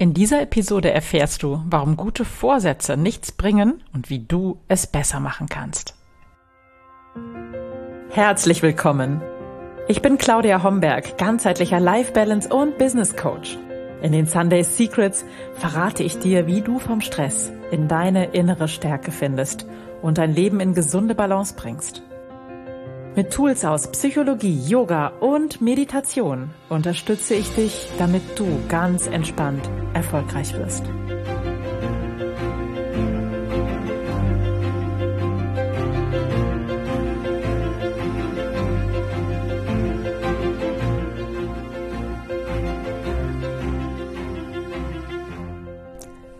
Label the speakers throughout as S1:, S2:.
S1: In dieser Episode erfährst du, warum gute Vorsätze nichts bringen und wie du es besser machen kannst. Herzlich willkommen. Ich bin Claudia Homberg, ganzheitlicher Life Balance und Business Coach. In den Sunday Secrets verrate ich dir, wie du vom Stress in deine innere Stärke findest und dein Leben in gesunde Balance bringst. Mit Tools aus Psychologie, Yoga und Meditation unterstütze ich dich, damit du ganz entspannt erfolgreich wirst.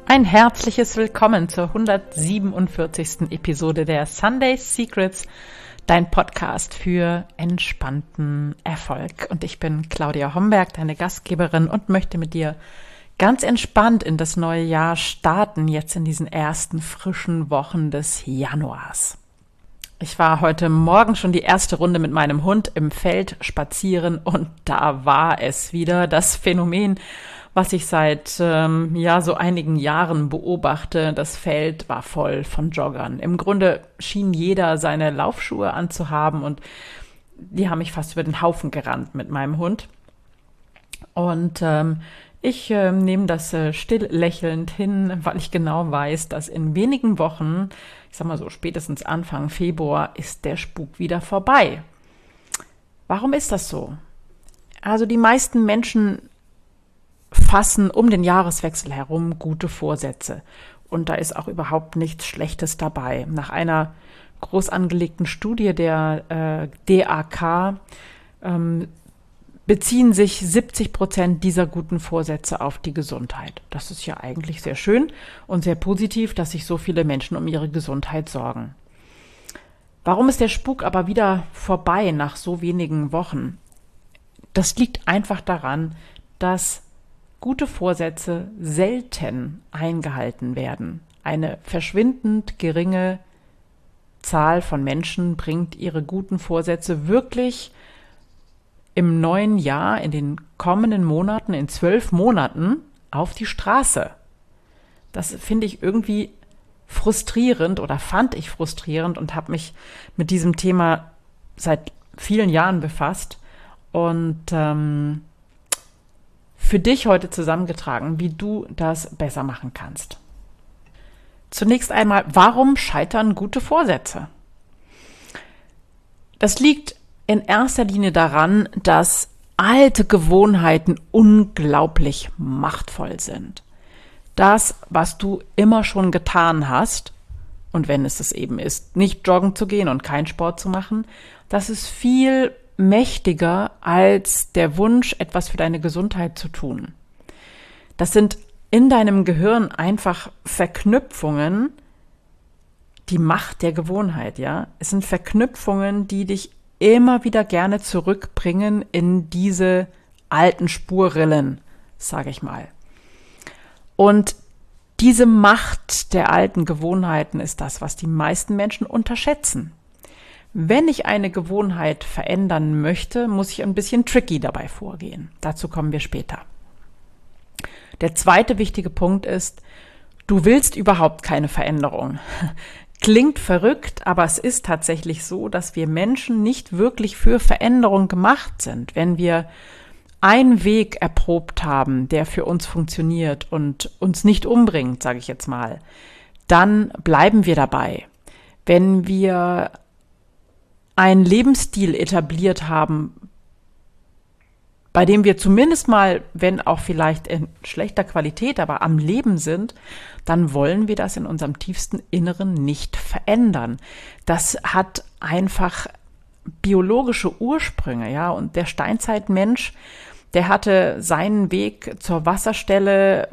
S1: Ein herzliches Willkommen zur 147. Episode der Sunday Secrets dein Podcast für entspannten Erfolg. Und ich bin Claudia Homberg, deine Gastgeberin und möchte mit dir ganz entspannt in das neue Jahr starten, jetzt in diesen ersten frischen Wochen des Januars. Ich war heute Morgen schon die erste Runde mit meinem Hund im Feld spazieren und da war es wieder das Phänomen, was ich seit ähm, ja so einigen Jahren beobachte. Das Feld war voll von Joggern. Im Grunde schien jeder seine Laufschuhe anzuhaben und die haben mich fast über den Haufen gerannt mit meinem Hund. Und ähm, ich äh, nehme das äh, still lächelnd hin, weil ich genau weiß, dass in wenigen Wochen, ich sag mal so spätestens Anfang Februar, ist der Spuk wieder vorbei. Warum ist das so? Also die meisten Menschen fassen um den Jahreswechsel herum gute Vorsätze. Und da ist auch überhaupt nichts Schlechtes dabei. Nach einer groß angelegten Studie der äh, DAK ähm, beziehen sich 70 Prozent dieser guten Vorsätze auf die Gesundheit. Das ist ja eigentlich sehr schön und sehr positiv, dass sich so viele Menschen um ihre Gesundheit sorgen. Warum ist der Spuk aber wieder vorbei nach so wenigen Wochen? Das liegt einfach daran, dass gute Vorsätze selten eingehalten werden. Eine verschwindend geringe Zahl von Menschen bringt ihre guten Vorsätze wirklich im neuen Jahr, in den kommenden Monaten, in zwölf Monaten auf die Straße. Das finde ich irgendwie frustrierend oder fand ich frustrierend und habe mich mit diesem Thema seit vielen Jahren befasst. Und ähm, für dich heute zusammengetragen, wie du das besser machen kannst. Zunächst einmal, warum scheitern gute Vorsätze? Das liegt in erster Linie daran, dass alte Gewohnheiten unglaublich machtvoll sind. Das, was du immer schon getan hast, und wenn es es eben ist, nicht joggen zu gehen und keinen Sport zu machen, das ist viel mächtiger als der Wunsch, etwas für deine Gesundheit zu tun. Das sind in deinem Gehirn einfach Verknüpfungen, die Macht der Gewohnheit, ja. Es sind Verknüpfungen, die dich immer wieder gerne zurückbringen in diese alten Spurrillen, sage ich mal. Und diese Macht der alten Gewohnheiten ist das, was die meisten Menschen unterschätzen. Wenn ich eine Gewohnheit verändern möchte, muss ich ein bisschen tricky dabei vorgehen. Dazu kommen wir später. Der zweite wichtige Punkt ist, du willst überhaupt keine Veränderung. Klingt verrückt, aber es ist tatsächlich so, dass wir Menschen nicht wirklich für Veränderung gemacht sind. Wenn wir einen Weg erprobt haben, der für uns funktioniert und uns nicht umbringt, sage ich jetzt mal, dann bleiben wir dabei. Wenn wir einen Lebensstil etabliert haben, bei dem wir zumindest mal, wenn auch vielleicht in schlechter Qualität, aber am Leben sind, dann wollen wir das in unserem tiefsten Inneren nicht verändern. Das hat einfach biologische Ursprünge, ja, und der Steinzeitmensch, der hatte seinen Weg zur Wasserstelle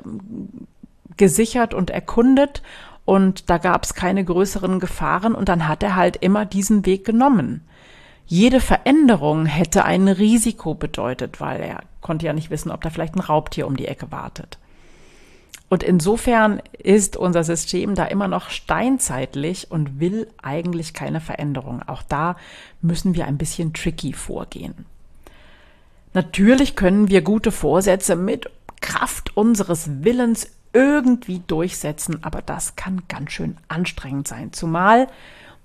S1: gesichert und erkundet und da gab es keine größeren Gefahren und dann hat er halt immer diesen Weg genommen. Jede Veränderung hätte ein Risiko bedeutet, weil er konnte ja nicht wissen, ob da vielleicht ein Raubtier um die Ecke wartet. Und insofern ist unser System da immer noch steinzeitlich und will eigentlich keine Veränderung. Auch da müssen wir ein bisschen tricky vorgehen. Natürlich können wir gute Vorsätze mit Kraft unseres Willens irgendwie durchsetzen, aber das kann ganz schön anstrengend sein. Zumal,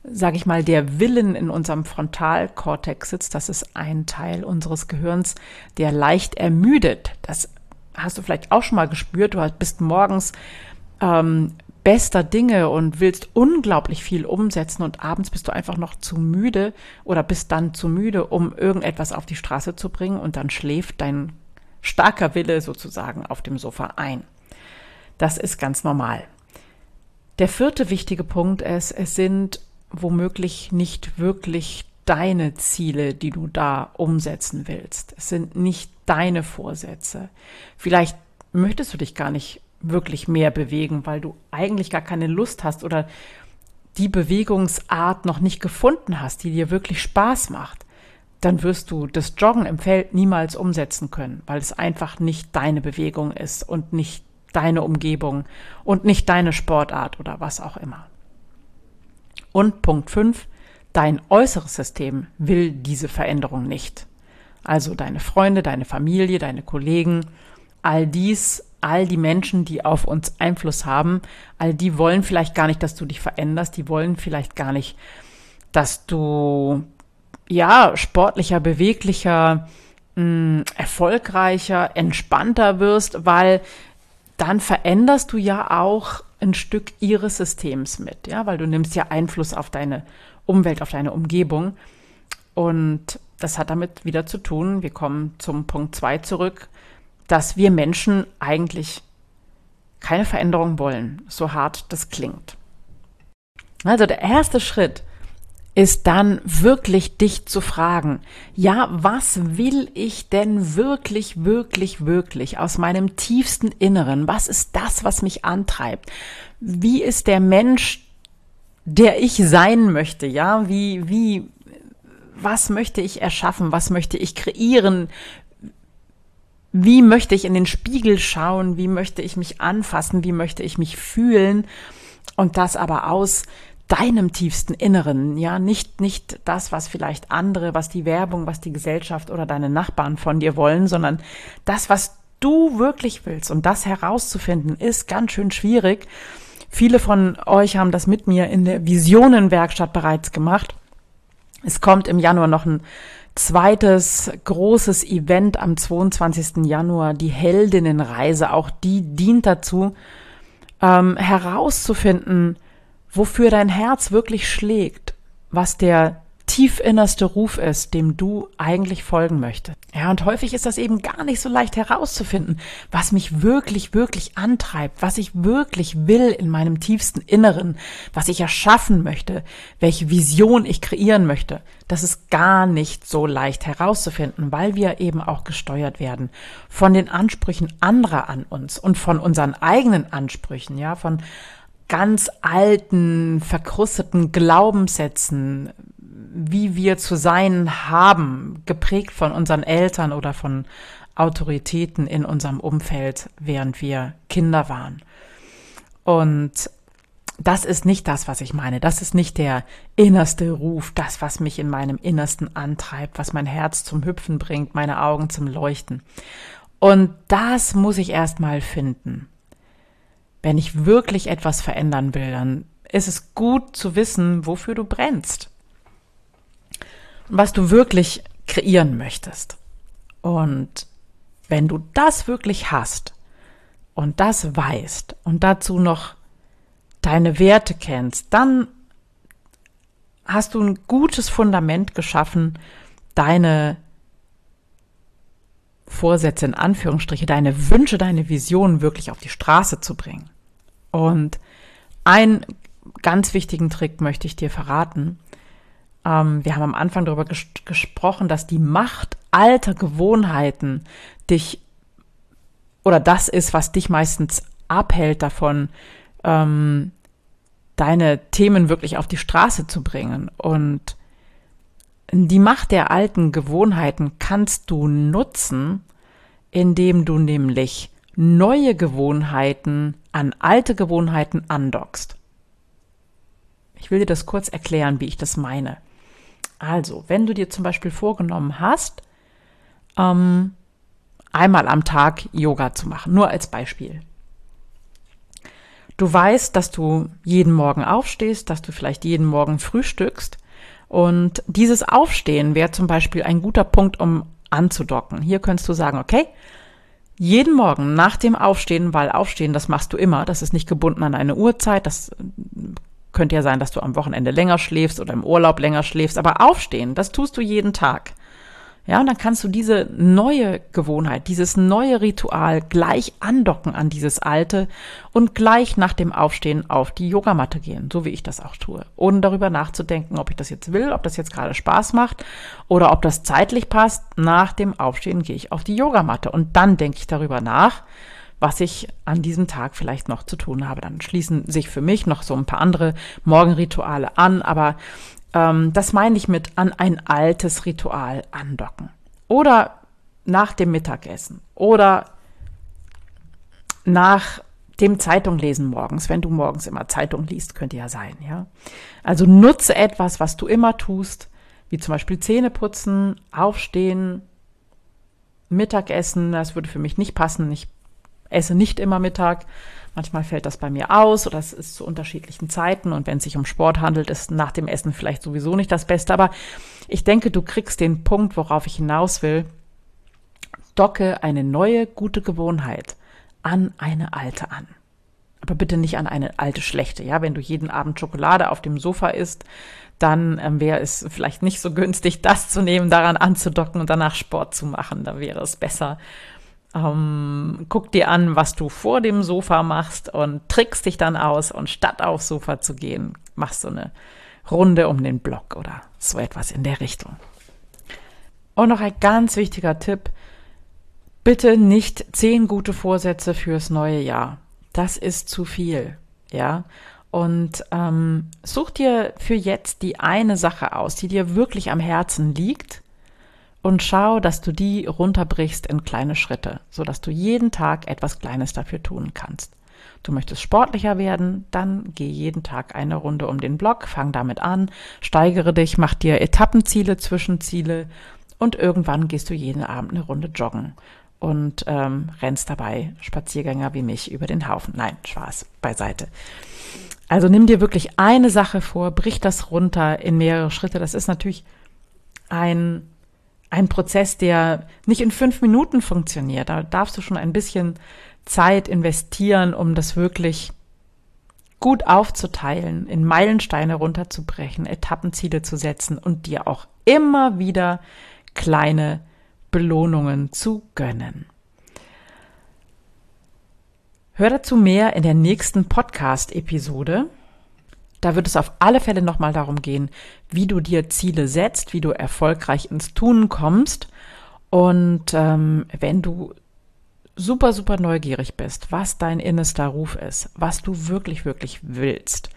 S1: sage ich mal, der Willen in unserem Frontalkortex sitzt. Das ist ein Teil unseres Gehirns, der leicht ermüdet. Das hast du vielleicht auch schon mal gespürt. Du bist morgens ähm, bester Dinge und willst unglaublich viel umsetzen und abends bist du einfach noch zu müde oder bist dann zu müde, um irgendetwas auf die Straße zu bringen und dann schläft dein starker Wille sozusagen auf dem Sofa ein. Das ist ganz normal. Der vierte wichtige Punkt ist, es sind womöglich nicht wirklich deine Ziele, die du da umsetzen willst. Es sind nicht deine Vorsätze. Vielleicht möchtest du dich gar nicht wirklich mehr bewegen, weil du eigentlich gar keine Lust hast oder die Bewegungsart noch nicht gefunden hast, die dir wirklich Spaß macht, dann wirst du das Joggen im Feld niemals umsetzen können, weil es einfach nicht deine Bewegung ist und nicht deine Umgebung und nicht deine Sportart oder was auch immer. Und Punkt 5, dein äußeres System will diese Veränderung nicht. Also deine Freunde, deine Familie, deine Kollegen, all dies, all die Menschen, die auf uns Einfluss haben, all die wollen vielleicht gar nicht, dass du dich veränderst, die wollen vielleicht gar nicht, dass du ja sportlicher, beweglicher, mh, mm, erfolgreicher, entspannter wirst, weil dann veränderst du ja auch ein Stück ihres Systems mit, ja, weil du nimmst ja Einfluss auf deine Umwelt, auf deine Umgebung. Und das hat damit wieder zu tun, wir kommen zum Punkt zwei zurück, dass wir Menschen eigentlich keine Veränderung wollen, so hart das klingt. Also der erste Schritt ist dann wirklich dich zu fragen, ja, was will ich denn wirklich, wirklich, wirklich aus meinem tiefsten Inneren? Was ist das, was mich antreibt? Wie ist der Mensch, der ich sein möchte? Ja, wie, wie, was möchte ich erschaffen? Was möchte ich kreieren? Wie möchte ich in den Spiegel schauen? Wie möchte ich mich anfassen? Wie möchte ich mich fühlen? Und das aber aus deinem tiefsten Inneren, ja, nicht, nicht das, was vielleicht andere, was die Werbung, was die Gesellschaft oder deine Nachbarn von dir wollen, sondern das, was du wirklich willst. Und das herauszufinden, ist ganz schön schwierig. Viele von euch haben das mit mir in der Visionenwerkstatt bereits gemacht. Es kommt im Januar noch ein zweites großes Event am 22. Januar, die Heldinnenreise. Auch die dient dazu, ähm, herauszufinden, wofür dein Herz wirklich schlägt, was der tiefinnerste Ruf ist, dem du eigentlich folgen möchtest. Ja, und häufig ist das eben gar nicht so leicht herauszufinden, was mich wirklich, wirklich antreibt, was ich wirklich will in meinem tiefsten Inneren, was ich erschaffen möchte, welche Vision ich kreieren möchte. Das ist gar nicht so leicht herauszufinden, weil wir eben auch gesteuert werden von den Ansprüchen anderer an uns und von unseren eigenen Ansprüchen, ja, von ganz alten, verkrusteten Glaubenssätzen, wie wir zu sein haben, geprägt von unseren Eltern oder von Autoritäten in unserem Umfeld, während wir Kinder waren. Und das ist nicht das, was ich meine. Das ist nicht der innerste Ruf, das, was mich in meinem Innersten antreibt, was mein Herz zum Hüpfen bringt, meine Augen zum Leuchten. Und das muss ich erst mal finden wenn ich wirklich etwas verändern will, dann ist es gut zu wissen, wofür du brennst. Was du wirklich kreieren möchtest. Und wenn du das wirklich hast und das weißt und dazu noch deine Werte kennst, dann hast du ein gutes Fundament geschaffen, deine Vorsätze in Anführungsstriche, deine Wünsche, deine Visionen wirklich auf die Straße zu bringen. Und einen ganz wichtigen Trick möchte ich dir verraten. Ähm, wir haben am Anfang darüber ges gesprochen, dass die Macht alter Gewohnheiten dich oder das ist, was dich meistens abhält davon, ähm, deine Themen wirklich auf die Straße zu bringen. Und die Macht der alten Gewohnheiten kannst du nutzen, indem du nämlich neue Gewohnheiten an alte Gewohnheiten andockst. Ich will dir das kurz erklären, wie ich das meine. Also, wenn du dir zum Beispiel vorgenommen hast, ähm, einmal am Tag Yoga zu machen. Nur als Beispiel. Du weißt, dass du jeden Morgen aufstehst, dass du vielleicht jeden Morgen frühstückst. Und dieses Aufstehen wäre zum Beispiel ein guter Punkt, um anzudocken. Hier könntest du sagen, okay, jeden Morgen nach dem Aufstehen, weil Aufstehen, das machst du immer, das ist nicht gebunden an eine Uhrzeit, das könnte ja sein, dass du am Wochenende länger schläfst oder im Urlaub länger schläfst, aber Aufstehen, das tust du jeden Tag. Ja, und dann kannst du diese neue Gewohnheit, dieses neue Ritual gleich andocken an dieses alte und gleich nach dem Aufstehen auf die Yogamatte gehen, so wie ich das auch tue, ohne darüber nachzudenken, ob ich das jetzt will, ob das jetzt gerade Spaß macht oder ob das zeitlich passt. Nach dem Aufstehen gehe ich auf die Yogamatte und dann denke ich darüber nach, was ich an diesem Tag vielleicht noch zu tun habe. Dann schließen sich für mich noch so ein paar andere Morgenrituale an, aber ähm, das meine ich mit an ein altes Ritual andocken. Oder nach dem Mittagessen oder nach dem Zeitung lesen morgens, wenn du morgens immer Zeitung liest, könnte ja sein, ja. Also nutze etwas, was du immer tust, wie zum Beispiel Zähne putzen, aufstehen, Mittagessen, das würde für mich nicht passen. Ich esse nicht immer Mittag. Manchmal fällt das bei mir aus oder es ist zu unterschiedlichen Zeiten und wenn es sich um Sport handelt, ist nach dem Essen vielleicht sowieso nicht das Beste. Aber ich denke, du kriegst den Punkt, worauf ich hinaus will. Docke eine neue gute Gewohnheit an eine alte an. Aber bitte nicht an eine alte schlechte. Ja, wenn du jeden Abend Schokolade auf dem Sofa isst, dann ähm, wäre es vielleicht nicht so günstig, das zu nehmen, daran anzudocken und danach Sport zu machen. Da wäre es besser, ähm, guck dir an, was du vor dem Sofa machst und trickst dich dann aus und statt aufs Sofa zu gehen, machst du eine Runde um den Block oder so etwas in der Richtung. Und noch ein ganz wichtiger Tipp. Bitte nicht zehn gute Vorsätze fürs neue Jahr. Das ist zu viel, ja. Und ähm, such dir für jetzt die eine Sache aus, die dir wirklich am Herzen liegt und schau, dass du die runterbrichst in kleine Schritte, so dass du jeden Tag etwas Kleines dafür tun kannst. Du möchtest sportlicher werden, dann geh jeden Tag eine Runde um den Block, fang damit an, steigere dich, mach dir Etappenziele, Zwischenziele und irgendwann gehst du jeden Abend eine Runde joggen und ähm, rennst dabei Spaziergänger wie mich über den Haufen. Nein, Spaß beiseite. Also nimm dir wirklich eine Sache vor, brich das runter in mehrere Schritte. Das ist natürlich ein ein Prozess, der nicht in fünf Minuten funktioniert. Da darfst du schon ein bisschen Zeit investieren, um das wirklich gut aufzuteilen, in Meilensteine runterzubrechen, Etappenziele zu setzen und dir auch immer wieder kleine Belohnungen zu gönnen. Hör dazu mehr in der nächsten Podcast-Episode. Da wird es auf alle Fälle nochmal darum gehen, wie du dir Ziele setzt, wie du erfolgreich ins Tun kommst. Und ähm, wenn du super, super neugierig bist, was dein innerster Ruf ist, was du wirklich, wirklich willst,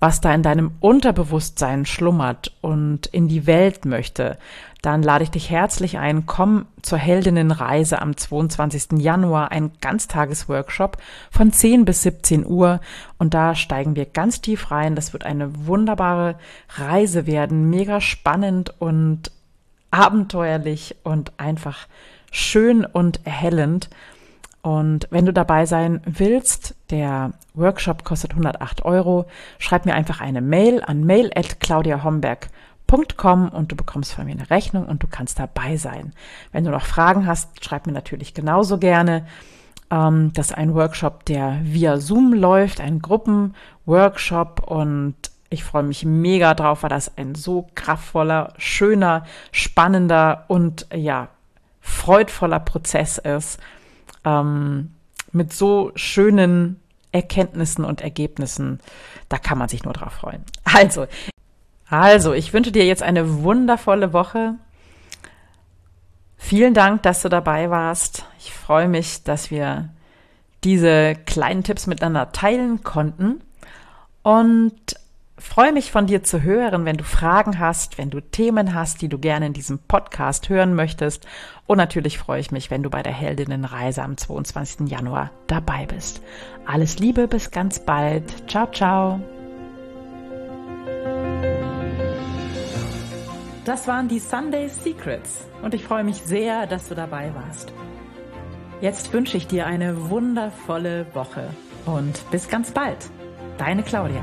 S1: was da in deinem Unterbewusstsein schlummert und in die Welt möchte, dann lade ich dich herzlich ein, komm zur Heldinnenreise am 22. Januar, ein Ganztagesworkshop von 10 bis 17 Uhr und da steigen wir ganz tief rein. Das wird eine wunderbare Reise werden, mega spannend und abenteuerlich und einfach schön und erhellend. Und wenn du dabei sein willst, der Workshop kostet 108 Euro, schreib mir einfach eine Mail an mail.claudiahomberg.com und du bekommst von mir eine Rechnung und du kannst dabei sein. Wenn du noch Fragen hast, schreib mir natürlich genauso gerne. Ähm, das ist ein Workshop, der via Zoom läuft, ein Gruppenworkshop und ich freue mich mega drauf, weil das ein so kraftvoller, schöner, spannender und ja, freudvoller Prozess ist ähm, mit so schönen Erkenntnissen und Ergebnissen. Da kann man sich nur drauf freuen. Also, also, ich wünsche dir jetzt eine wundervolle Woche. Vielen Dank, dass du dabei warst. Ich freue mich, dass wir diese kleinen Tipps miteinander teilen konnten. Und freue mich von dir zu hören, wenn du Fragen hast, wenn du Themen hast, die du gerne in diesem Podcast hören möchtest. Und natürlich freue ich mich, wenn du bei der Heldinnenreise am 22. Januar dabei bist. Alles Liebe, bis ganz bald. Ciao, ciao. Das waren die Sunday Secrets und ich freue mich sehr, dass du dabei warst. Jetzt wünsche ich dir eine wundervolle Woche und bis ganz bald. Deine Claudia.